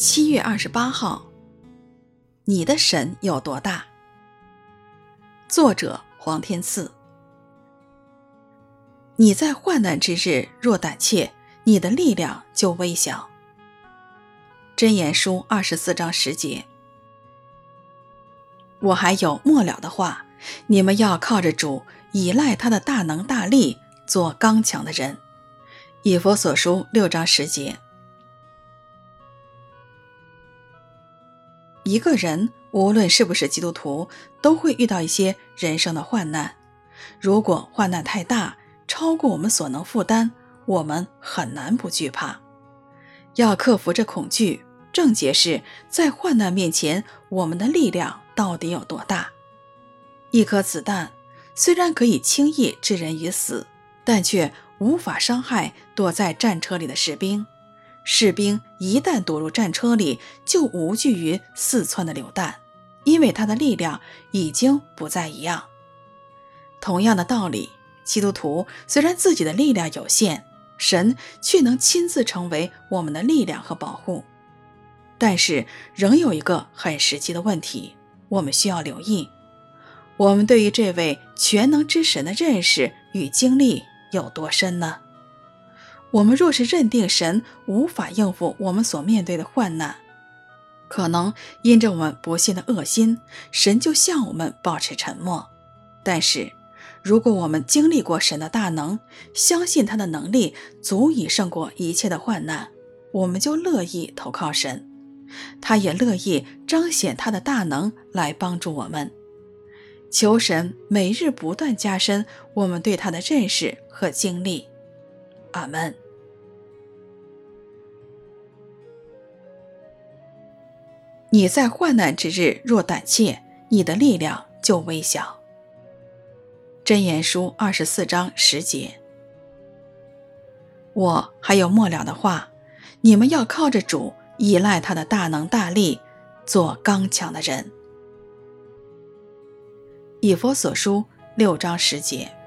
七月二十八号，你的神有多大？作者黄天赐。你在患难之日若胆怯，你的力量就微小。箴言书二十四章十节。我还有末了的话，你们要靠着主，倚赖他的大能大力，做刚强的人。以佛所书六章十节。一个人无论是不是基督徒，都会遇到一些人生的患难。如果患难太大，超过我们所能负担，我们很难不惧怕。要克服这恐惧，症结是在患难面前，我们的力量到底有多大？一颗子弹虽然可以轻易置人于死，但却无法伤害躲在战车里的士兵。士兵一旦躲入战车里，就无惧于四窜的榴弹，因为他的力量已经不再一样。同样的道理。基督徒虽然自己的力量有限，神却能亲自成为我们的力量和保护。但是，仍有一个很实际的问题，我们需要留意：我们对于这位全能之神的认识与经历有多深呢？我们若是认定神无法应付我们所面对的患难，可能因着我们不信的恶心，神就向我们保持沉默。但是，如果我们经历过神的大能，相信他的能力足以胜过一切的患难，我们就乐意投靠神，他也乐意彰显他的大能来帮助我们。求神每日不断加深我们对他的认识和经历。阿门。你在患难之日若胆怯，你的力量就微小。箴言书二十四章十节，我还有末了的话，你们要靠着主，依赖他的大能大力，做刚强的人。以佛所书六章十节。